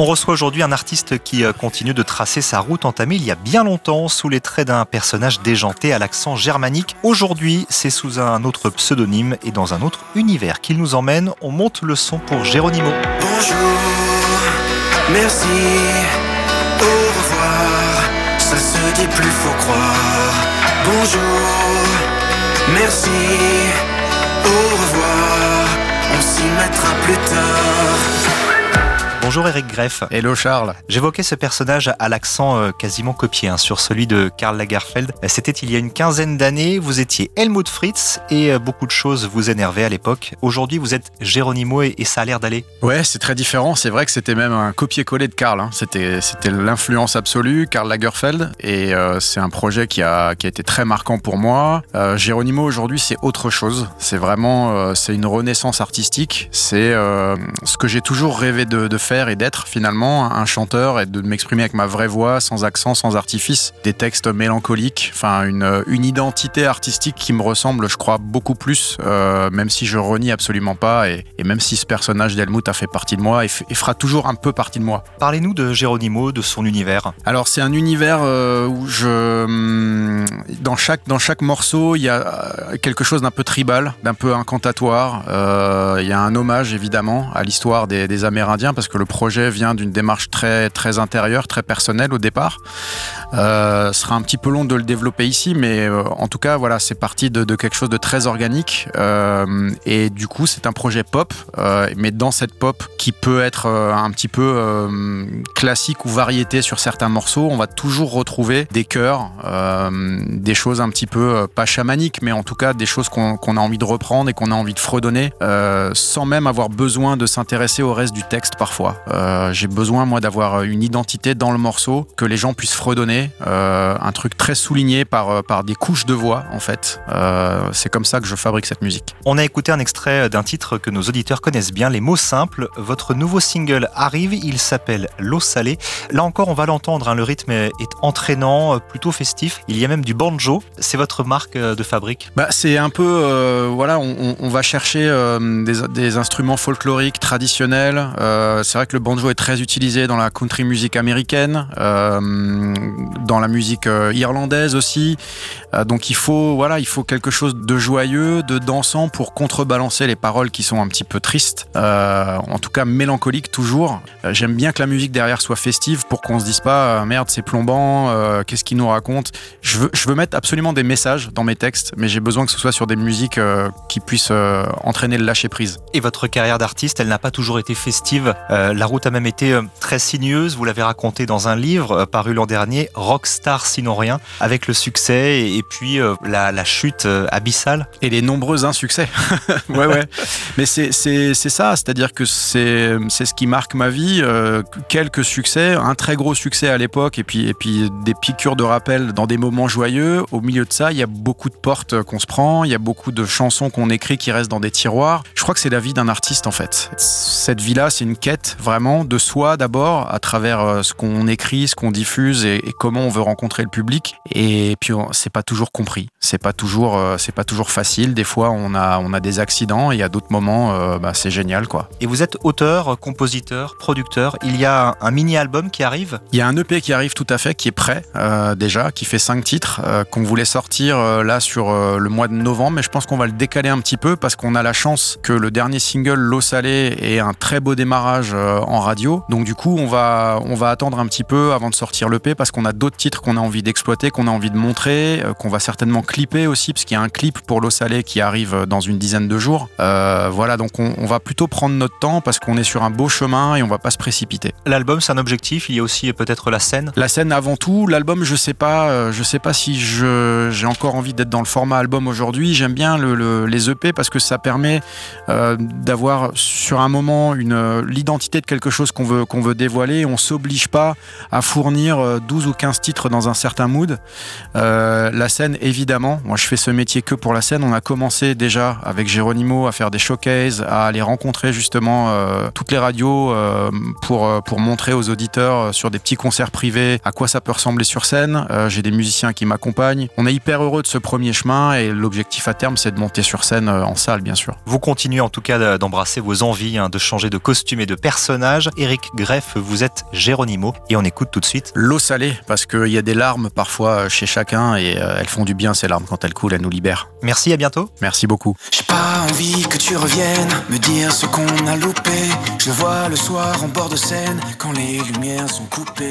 On reçoit aujourd'hui un artiste qui euh, continue de tracer sa route entamée il y a bien longtemps sous les traits d'un personnage déjanté à l'accent germanique. Aujourd'hui, c'est sous un autre pseudonyme et dans un autre univers qu'il nous emmène. On monte le son pour Géronimo. Bonjour, merci, au revoir, ça se dit plus faut croire. Bonjour, merci, au revoir, on s'y mettra plus tard. Bonjour Eric Greff. Hello Charles. J'évoquais ce personnage à l'accent euh, quasiment copié hein, sur celui de Karl Lagerfeld. Euh, c'était il y a une quinzaine d'années. Vous étiez Helmut Fritz et euh, beaucoup de choses vous énervaient à l'époque. Aujourd'hui, vous êtes Geronimo et, ça a l'air d'aller. Ouais, c'est très différent. C'est vrai que c'était même un copier-coller de Karl. Hein. C'était, c'était l'influence absolue, Karl Lagerfeld. Et c'est un projet qui a, qui a été très marquant pour moi. Euh, Geronimo aujourd'hui, c'est autre chose. C'est vraiment, c'est une renaissance artistique. C'est ce que j'ai toujours rêvé de, de faire et d'être finalement un chanteur et de m'exprimer avec ma vraie voix, sans accent, sans artifice, des textes mélancoliques, enfin une, une identité artistique qui me ressemble, je crois, beaucoup plus, euh, même si je renie absolument pas et, et même si ce personnage d'Helmut a fait partie de moi et, fera toujours un peu partie de moi. Parlez-nous de Geronimo, de son univers. Alors c'est un univers euh, où je, hum, dans chaque dans chaque morceau, il y a euh, quelque chose d'un peu tribal, d'un peu incantatoire. Euh, il y a un hommage évidemment à l'histoire des, des Amérindiens parce que le projet vient d'une démarche très, très intérieure, très personnelle au départ. Euh, sera un petit peu long de le développer ici, mais euh, en tout cas, voilà, c'est parti de, quelque chose de très organique. Euh, et du coup, c'est un projet pop, euh, mais dans cette pop qui peut être euh, un petit peu euh, classique ou variété sur certains morceaux, on va toujours retrouver des chœurs, des choses un petit peu pas chamaniques, mais en tout cas des choses qu'on qu a envie de reprendre et qu'on a envie de fredonner, sans même avoir besoin de s'intéresser au reste du texte parfois. J'ai besoin, moi, d'avoir une identité dans le morceau, que les gens puissent fredonner, euh, un truc très souligné par, euh, par des couches de voix, en fait. Euh, c'est comme ça que je fabrique cette musique. On a écouté un extrait d'un titre que nos auditeurs connaissent bien, Les mots simples. Votre nouveau single arrive, il s'appelle L'eau salée. Là encore, on va l'entendre, hein, le rythme est entraînant, plutôt festif. Il y a même du banjo. C'est votre marque de fabrique? Bah, C'est un peu, euh, voilà, on, on, va chercher euh, des, des, instruments folkloriques traditionnels. Euh, c'est vrai que le banjo est très utilisé dans la country music américaine, dans la musique euh, irlandaise aussi. Euh, donc il faut, voilà, il faut quelque chose de joyeux, de dansant pour contrebalancer les paroles qui sont un petit peu tristes, euh, en tout cas mélancoliques toujours. J'aime bien que la musique derrière soit festive pour qu'on se dise pas merde c'est plombant, qu'est-ce qu'il nous raconte. Je veux, je veux mettre absolument des messages dans mes textes, mais j'ai besoin que ce soit sur des musiques qui puissent entraîner le lâcher prise. Et votre carrière d'artiste, elle n'a pas toujours été festive. la route a même été très sinueuse. Vous l'avez raconté dans un livre paru l'an dernier, Rockstar sinon rien, avec le succès et, puis euh, la, chute euh, abyssale. Et les nombreux insuccès. ouais, ouais. Mais c'est ça, c'est-à-dire que c'est ce qui marque ma vie. Euh, quelques succès, un très gros succès à l'époque, et puis, et puis des piqûres de rappel dans des moments joyeux. Au milieu de ça, il y a beaucoup de portes qu'on se prend, il y a beaucoup de chansons qu'on écrit qui restent dans des tiroirs. Je crois que c'est la vie d'un artiste en fait. Cette vie-là, c'est une quête vraiment de soi d'abord, à travers ce qu'on écrit, ce qu'on diffuse et, comment on veut rencontrer le public. Et puis, c'est pas toujours compris. C'est pas toujours, euh, c'est pas toujours facile. Des fois, on a, on a des accidents et à d'autres moments, euh, bah, c'est génial, quoi. Et vous êtes auteur, compositeur, producteur. Il y a un, un mini-album qui arrive? Il y a un EP qui arrive tout à fait, qui est prêt euh, déjà, qui fait cinq titres, euh, qu'on voulait sortir euh, là sur le mois de novembre, mais je pense qu'on va le décaler un petit peu parce qu'on a la chance que le dernier single, L'eau salée, ait un très beau démarrage en radio. Donc du coup, on va, on va attendre un petit peu avant de sortir l'EP parce qu'on a d'autres titres qu'on a envie d'exploiter, qu'on a envie de montrer, qu'on va certainement clipper aussi, parce qu'il y a un clip pour l'eau salée qui arrive dans une dizaine de jours. Euh, voilà, donc on, on, va plutôt prendre notre temps parce qu'on est sur un beau chemin et on va pas se précipiter. L'album, c'est un objectif. Il y a aussi peut-être la scène? La scène avant tout. L'album, je sais pas, euh, je sais pas si j'ai encore envie d'être dans le format album aujourd'hui. J'aime bien le, le, les EP parce que ça permet euh, d'avoir sur un moment une l'identité de quelque chose qu'on veut qu'on veut dévoiler. On s'oblige pas à fournir 12 ou 15 titres dans un certain mood. Euh, la scène évidemment. Moi, je fais ce métier que pour la scène. On a commencé déjà avec Geronimo à faire des showcases, à aller rencontrer justement euh, toutes les radios euh, pour, pour montrer aux auditeurs sur des petits concerts privés à quoi ça peut ressembler sur scène. J'ai des musiciens qui m'accompagnent. On est hyper heureux de ce premier chemin et l'objectif à terme, c'est de monter sur scène en salle, bien sûr. Vous continuez en tout cas d'embrasser vos envies hein, de changer de costume et de personnage personnage. Eric Greff, vous êtes Géronimo et on écoute tout de suite. L'eau salée, parce qu'il y a des larmes parfois chez chacun et euh, elles font du bien ces larmes quand elles coulent, elles nous libèrent. Merci, à bientôt. Merci beaucoup. J'ai pas envie que tu reviennes me dire ce qu'on a loupé. Je le vois le soir en bord de scène quand les lumières sont coupées.